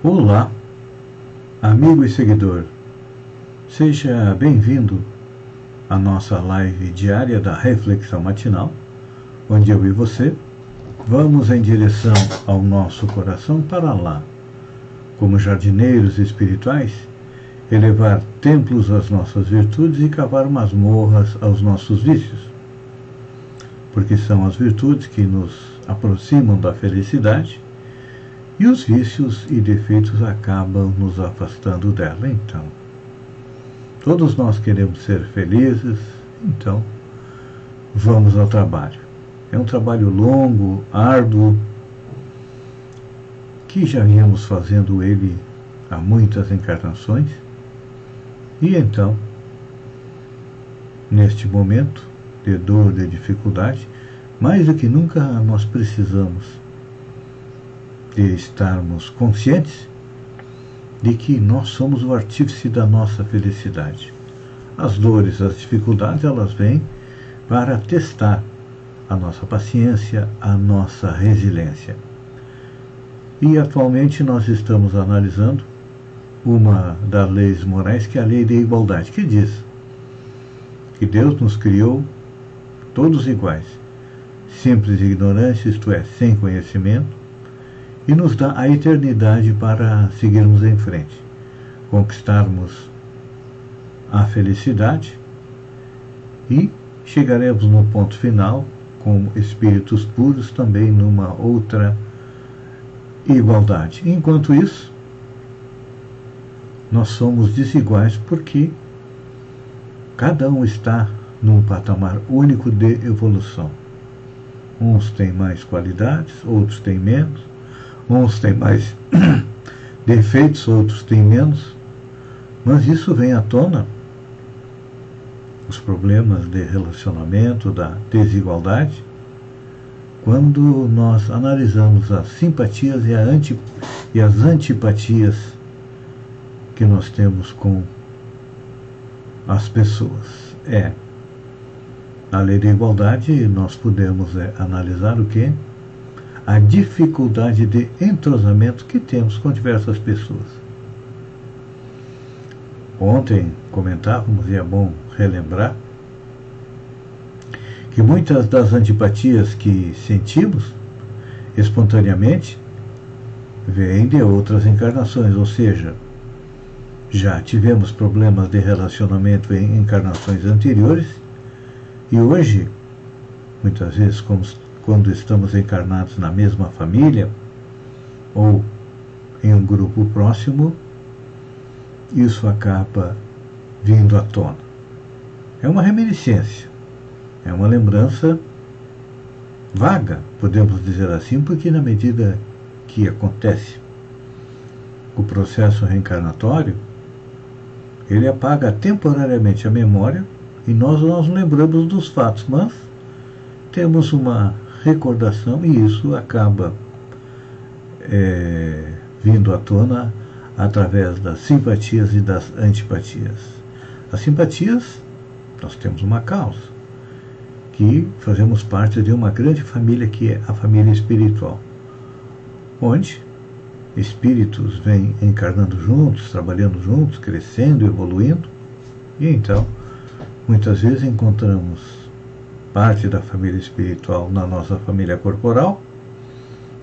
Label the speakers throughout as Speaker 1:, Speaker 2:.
Speaker 1: Olá, amigo e seguidor. Seja bem-vindo à nossa live diária da Reflexão Matinal, onde eu e você vamos em direção ao nosso coração para lá, como jardineiros espirituais, elevar templos às nossas virtudes e cavar masmorras aos nossos vícios. Porque são as virtudes que nos aproximam da felicidade e os vícios e defeitos acabam nos afastando dela. Então, todos nós queremos ser felizes, então vamos ao trabalho. É um trabalho longo, árduo, que já viemos fazendo ele há muitas encarnações. E então, neste momento de dor, de dificuldade, mais do que nunca nós precisamos de estarmos conscientes de que nós somos o artífice da nossa felicidade. As dores, as dificuldades, elas vêm para testar a nossa paciência, a nossa resiliência. E atualmente nós estamos analisando uma das leis morais, que é a lei da igualdade, que diz que Deus nos criou todos iguais, simples ignorância, isto é, sem conhecimento, e nos dá a eternidade para seguirmos em frente, conquistarmos a felicidade e chegaremos no ponto final como espíritos puros também numa outra igualdade. Enquanto isso, nós somos desiguais porque cada um está num patamar único de evolução. Uns têm mais qualidades, outros têm menos, Uns têm mais defeitos, outros têm menos. Mas isso vem à tona, os problemas de relacionamento, da desigualdade, quando nós analisamos as simpatias e, anti, e as antipatias que nós temos com as pessoas. É, na lei da igualdade, nós podemos é, analisar o que? A dificuldade de entrosamento que temos com diversas pessoas. Ontem comentávamos, e é bom relembrar, que muitas das antipatias que sentimos espontaneamente vêm de outras encarnações, ou seja, já tivemos problemas de relacionamento em encarnações anteriores e hoje, muitas vezes, como quando estamos encarnados na mesma família ou em um grupo próximo, isso acaba vindo à tona. É uma reminiscência, é uma lembrança vaga, podemos dizer assim, porque na medida que acontece o processo reencarnatório, ele apaga temporariamente a memória e nós nos lembramos dos fatos, mas temos uma recordação e isso acaba é, vindo à tona através das simpatias e das antipatias. As simpatias, nós temos uma causa, que fazemos parte de uma grande família que é a família espiritual, onde espíritos vêm encarnando juntos, trabalhando juntos, crescendo, evoluindo, e então muitas vezes encontramos parte da família espiritual na nossa família corporal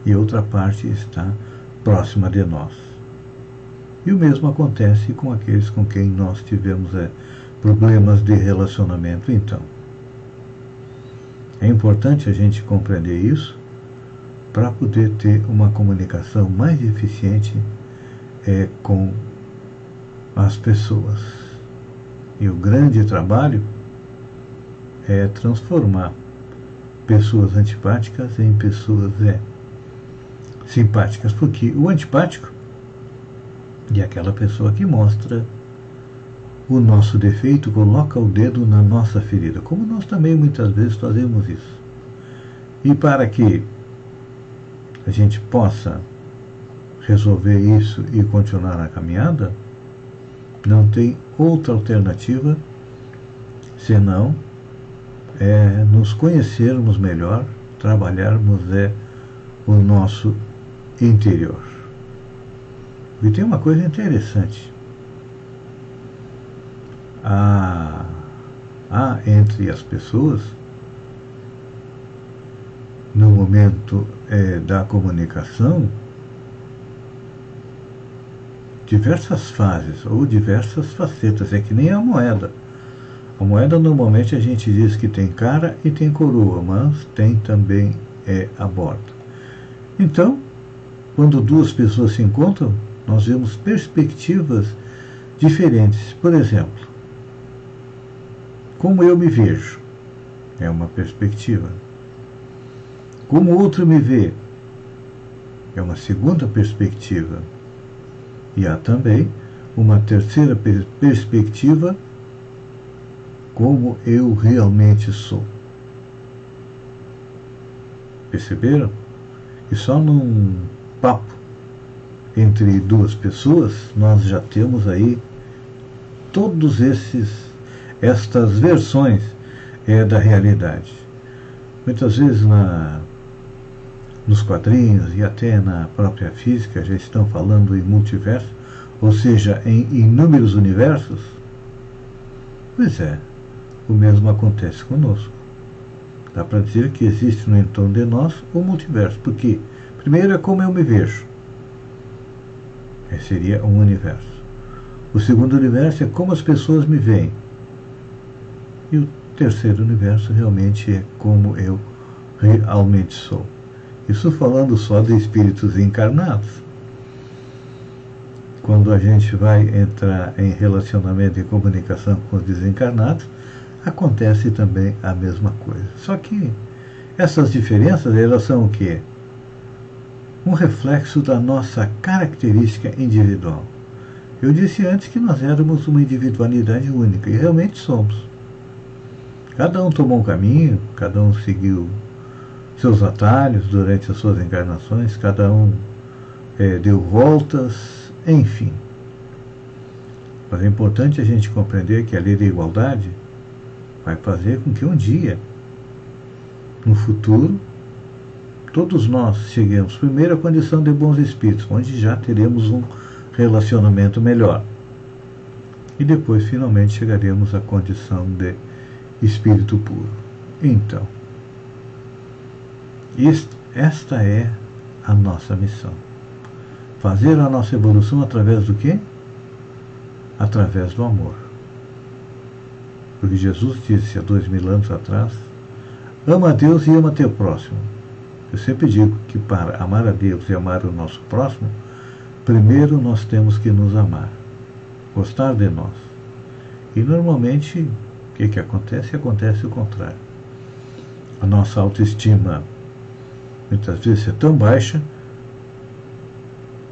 Speaker 1: e outra parte está próxima de nós. E o mesmo acontece com aqueles com quem nós tivemos é, problemas de relacionamento, então. É importante a gente compreender isso para poder ter uma comunicação mais eficiente é, com as pessoas. E o grande trabalho é transformar pessoas antipáticas em pessoas é, simpáticas, porque o antipático é aquela pessoa que mostra o nosso defeito, coloca o dedo na nossa ferida, como nós também muitas vezes fazemos isso. E para que a gente possa resolver isso e continuar a caminhada, não tem outra alternativa senão é, nos conhecermos melhor, trabalharmos é, o nosso interior. E tem uma coisa interessante. Há, há entre as pessoas, no momento é, da comunicação, diversas fases ou diversas facetas. É que nem a moeda. A moeda normalmente a gente diz que tem cara e tem coroa, mas tem também é, a borda. Então, quando duas pessoas se encontram, nós vemos perspectivas diferentes. Por exemplo, como eu me vejo é uma perspectiva. Como outro me vê é uma segunda perspectiva. E há também uma terceira per perspectiva, como eu realmente sou. Perceberam? E só num papo entre duas pessoas nós já temos aí todos esses estas versões é, da realidade. Muitas vezes na nos quadrinhos e até na própria física já estão falando em multiverso, ou seja, em inúmeros universos? Pois é, o mesmo acontece conosco. Dá para dizer que existe no entorno de nós o multiverso, porque primeiro é como eu me vejo. Esse seria um universo. O segundo universo é como as pessoas me veem. E o terceiro universo realmente é como eu realmente sou. Isso falando só de espíritos encarnados. Quando a gente vai entrar em relacionamento e comunicação com os desencarnados, acontece também a mesma coisa. Só que essas diferenças, elas são o quê? Um reflexo da nossa característica individual. Eu disse antes que nós éramos uma individualidade única, e realmente somos. Cada um tomou um caminho, cada um seguiu seus atalhos durante as suas encarnações, cada um é, deu voltas, enfim. Mas é importante a gente compreender que a lei da igualdade vai fazer com que um dia, no futuro, todos nós cheguemos primeiro à condição de bons espíritos, onde já teremos um relacionamento melhor. E depois, finalmente, chegaremos à condição de espírito puro. Então, esta é a nossa missão. Fazer a nossa evolução através do quê? Através do amor. Porque Jesus disse há dois mil anos atrás: ama a Deus e ama teu próximo. Eu sempre digo que para amar a Deus e amar o nosso próximo, primeiro nós temos que nos amar, gostar de nós. E normalmente, o que, que acontece? Acontece o contrário. A nossa autoestima muitas vezes é tão baixa,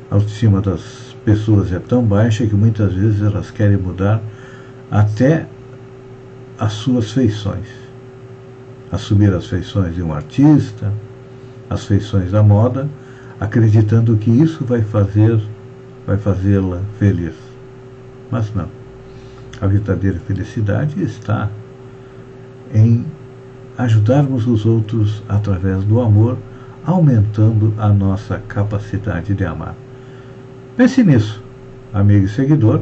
Speaker 1: a autoestima das pessoas é tão baixa que muitas vezes elas querem mudar até as suas feições. Assumir as feições de um artista, as feições da moda, acreditando que isso vai fazer vai fazê-la feliz. Mas não. A verdadeira felicidade está em ajudarmos os outros através do amor aumentando a nossa capacidade de amar. Pense nisso, amigo e seguidor,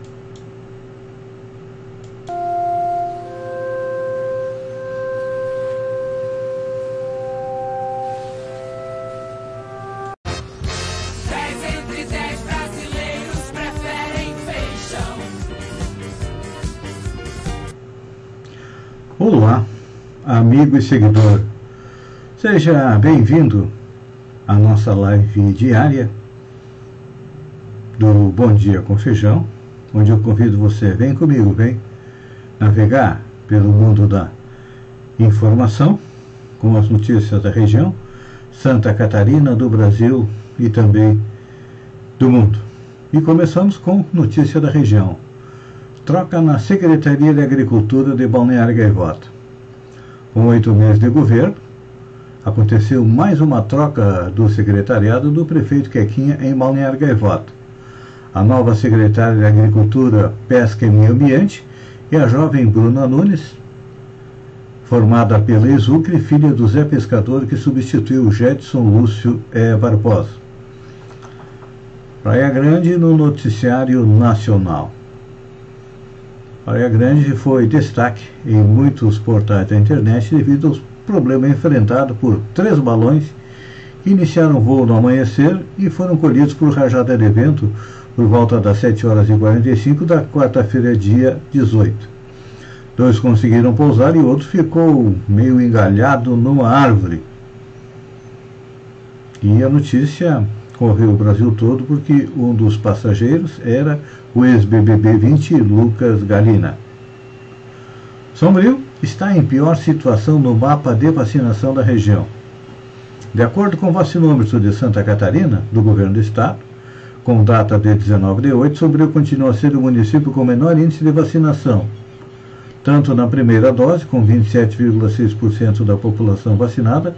Speaker 1: Olá, amigo e seguidor. Seja bem-vindo à nossa live diária do Bom Dia com Feijão, onde eu convido você, vem comigo, vem navegar pelo mundo da informação, com as notícias da região, Santa Catarina, do Brasil e também do mundo. E começamos com notícia da região. Troca na Secretaria de Agricultura de Balneário Gaivota. Com oito meses de governo, aconteceu mais uma troca do secretariado do prefeito Quequinha em Balneário Gaivota. A nova secretária de Agricultura, Pesca e Meio Ambiente é a jovem Bruna Nunes, formada pela Exucre, filha do Zé Pescador, que substituiu Jetson Lúcio é, Barbosa. Praia Grande no noticiário nacional. Praia Grande foi destaque em muitos portais da internet devido ao problema enfrentado por três balões que iniciaram voo no amanhecer e foram colhidos por rajada de vento por volta das 7 horas e 45 da quarta-feira, dia 18. Dois conseguiram pousar e outro ficou meio engalhado numa árvore. E a notícia correu o Brasil todo porque um dos passageiros era o ex-BBB 20 Lucas Galina. Sombrio está em pior situação no mapa de vacinação da região. De acordo com o vacinômetro de Santa Catarina, do governo do estado, com data de 19 de 8, Sombrio continua a ser o município com menor índice de vacinação, tanto na primeira dose, com 27,6% da população vacinada,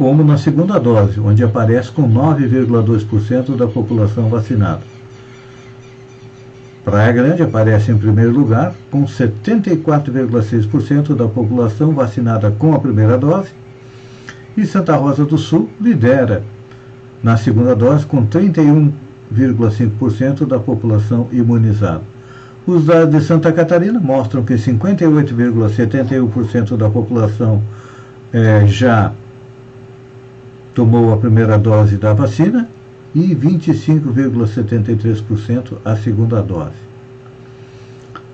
Speaker 1: como na segunda dose, onde aparece com 9,2% da população vacinada. Praia Grande aparece em primeiro lugar, com 74,6% da população vacinada com a primeira dose, e Santa Rosa do Sul lidera na segunda dose, com 31 0,5% da população imunizada. Os dados de Santa Catarina mostram que 58,71% da população é, já tomou a primeira dose da vacina e 25,73% a segunda dose.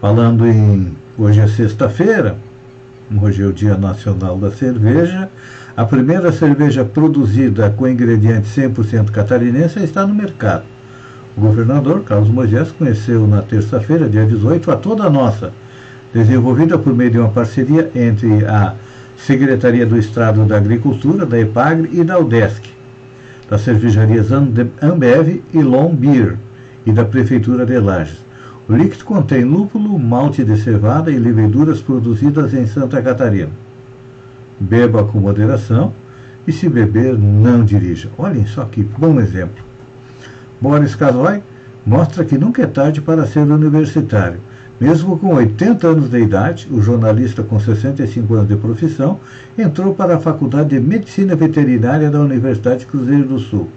Speaker 1: Falando em hoje é sexta-feira, hoje é o Dia Nacional da Cerveja, a primeira cerveja produzida com ingrediente 100% catarinense está no mercado. O governador Carlos Moisés conheceu na terça-feira, dia 18, a toda nossa, desenvolvida por meio de uma parceria entre a Secretaria do Estado da Agricultura, da EPAGRE e da UDESC, das cervejarias Ambev e Long Beer e da Prefeitura de Lages. O líquido contém lúpulo, malte de cevada e leveduras produzidas em Santa Catarina. Beba com moderação e, se beber, não dirija. Olhem só que bom exemplo. Boris Casoy mostra que nunca é tarde para ser universitário. Mesmo com 80 anos de idade, o jornalista com 65 anos de profissão entrou para a Faculdade de Medicina Veterinária da Universidade Cruzeiro do Sul.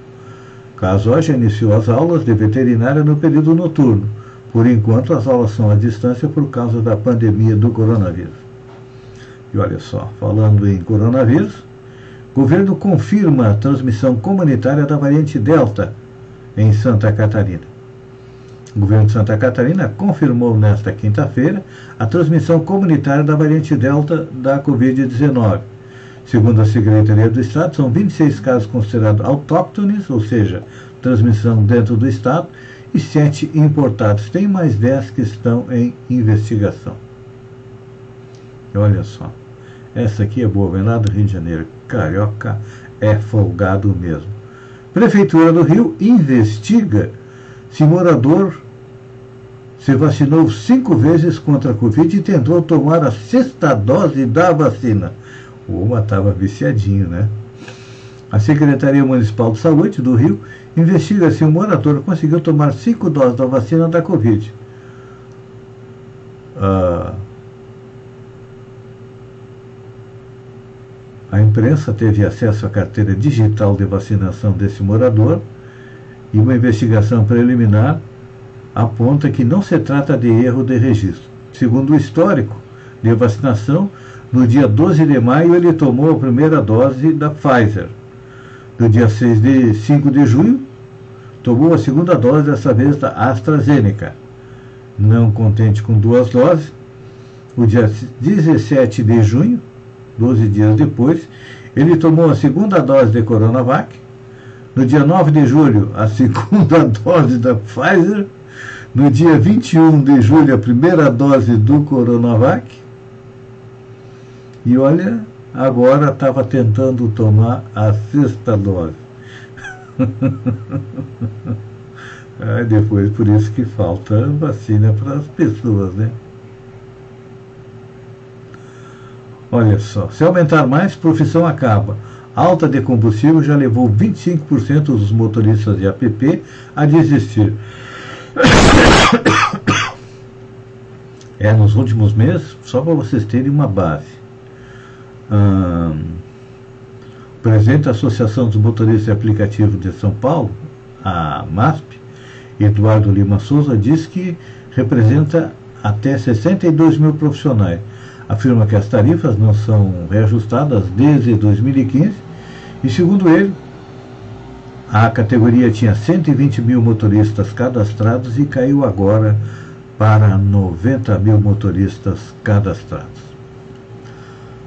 Speaker 1: Casoy já iniciou as aulas de veterinária no período noturno. Por enquanto, as aulas são à distância por causa da pandemia do coronavírus. E olha só, falando em coronavírus, governo confirma a transmissão comunitária da variante Delta em Santa Catarina. O governo de Santa Catarina confirmou nesta quinta-feira a transmissão comunitária da variante Delta da Covid-19. Segundo a Secretaria do Estado, são 26 casos considerados autóctones, ou seja, transmissão dentro do Estado, e 7 importados. Tem mais 10 que estão em investigação. Olha só, essa aqui é boa, vem lá do Rio de Janeiro. Carioca é folgado mesmo. Prefeitura do Rio investiga se morador se vacinou cinco vezes contra a Covid e tentou tomar a sexta dose da vacina. Uma estava viciadinho, né? A Secretaria Municipal de Saúde do Rio investiga se o morador conseguiu tomar cinco doses da vacina da Covid. Ah, A imprensa teve acesso à carteira digital de vacinação desse morador e uma investigação preliminar aponta que não se trata de erro de registro. Segundo o histórico de vacinação, no dia 12 de maio ele tomou a primeira dose da Pfizer. No dia 6 de 5 de junho, tomou a segunda dose, dessa vez da AstraZeneca. Não contente com duas doses, o dia 17 de junho, 12 dias depois, ele tomou a segunda dose de Coronavac. No dia 9 de julho, a segunda dose da Pfizer. No dia 21 de julho, a primeira dose do Coronavac. E olha, agora estava tentando tomar a sexta dose. Aí depois, por isso que falta vacina para as pessoas, né? Olha só, se aumentar mais, profissão acaba. Alta de combustível já levou 25% dos motoristas de APP a desistir. É, nos últimos meses, só para vocês terem uma base. Hum, o presidente da Associação dos Motoristas de Aplicativo de São Paulo, a MASP, Eduardo Lima Souza, diz que representa até 62 mil profissionais afirma que as tarifas não são reajustadas desde 2015 e, segundo ele, a categoria tinha 120 mil motoristas cadastrados e caiu agora para 90 mil motoristas cadastrados.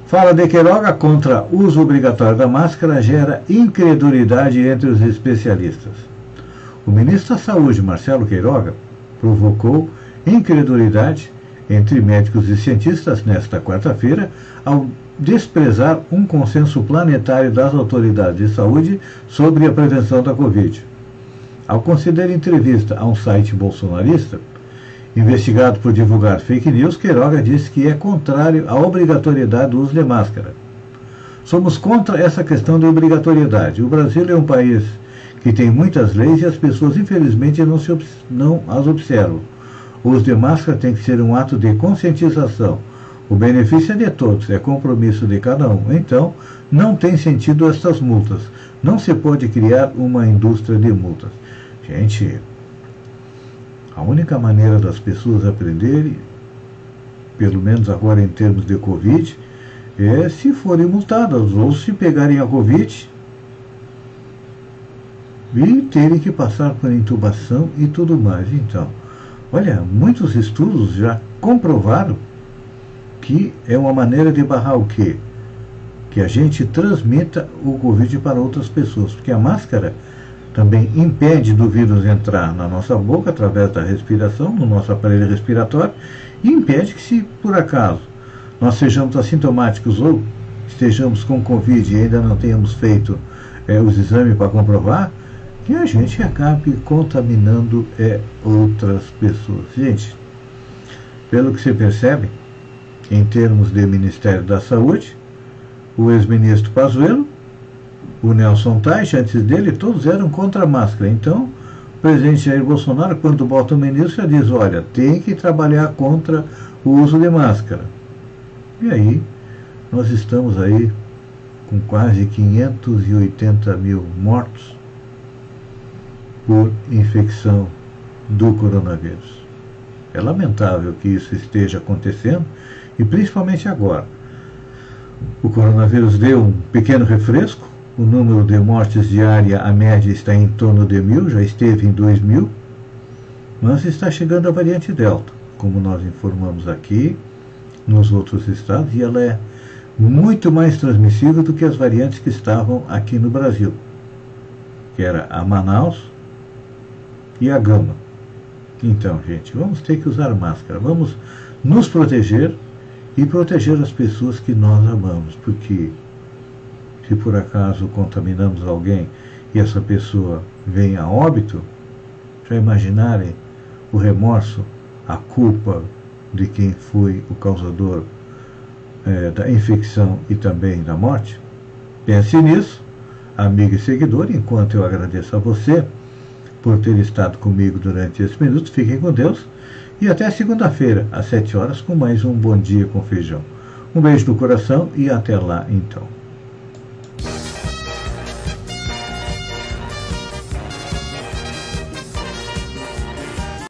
Speaker 1: Fala de Queiroga contra uso obrigatório da máscara gera incredulidade entre os especialistas. O ministro da Saúde, Marcelo Queiroga, provocou incredulidade entre médicos e cientistas nesta quarta-feira ao desprezar um consenso planetário das autoridades de saúde sobre a prevenção da Covid. Ao conceder entrevista a um site bolsonarista, investigado por divulgar fake news, Queiroga disse que é contrário à obrigatoriedade do uso de máscara. Somos contra essa questão de obrigatoriedade. O Brasil é um país que tem muitas leis e as pessoas, infelizmente, não, se, não as observam. O uso de máscara tem que ser um ato de conscientização. O benefício é de todos, é compromisso de cada um. Então, não tem sentido estas multas. Não se pode criar uma indústria de multas. Gente, a única maneira das pessoas aprenderem, pelo menos agora em termos de Covid, é se forem multadas ou se pegarem a Covid e terem que passar por intubação e tudo mais. Então, Olha, muitos estudos já comprovaram que é uma maneira de barrar o quê? Que a gente transmita o Covid para outras pessoas, porque a máscara também impede do vírus entrar na nossa boca através da respiração, no nosso aparelho respiratório, e impede que, se por acaso nós sejamos assintomáticos ou estejamos com Covid e ainda não tenhamos feito é, os exames para comprovar, que a gente acabe contaminando é, outras pessoas. Gente, pelo que se percebe, em termos de Ministério da Saúde, o ex-ministro Pazuello, o Nelson Teich, antes dele, todos eram contra a máscara. Então, o presidente Jair Bolsonaro, quando bota o ministro, já diz, olha, tem que trabalhar contra o uso de máscara. E aí, nós estamos aí com quase 580 mil mortos por infecção do coronavírus. É lamentável que isso esteja acontecendo e principalmente agora. O coronavírus deu um pequeno refresco, o número de mortes diária, a média está em torno de mil, já esteve em dois mil, mas está chegando a variante Delta, como nós informamos aqui, nos outros estados, e ela é muito mais transmissível do que as variantes que estavam aqui no Brasil, que era a Manaus, e a gama. Então, gente, vamos ter que usar máscara, vamos nos proteger e proteger as pessoas que nós amamos, porque se por acaso contaminamos alguém e essa pessoa vem a óbito, já imaginarem o remorso, a culpa de quem foi o causador é, da infecção e também da morte? Pense nisso, amigo e seguidor, enquanto eu agradeço a você por ter estado comigo durante esse minuto. Fiquem com Deus e até segunda-feira, às 7 horas, com mais um Bom Dia com Feijão. Um beijo no coração e até lá então.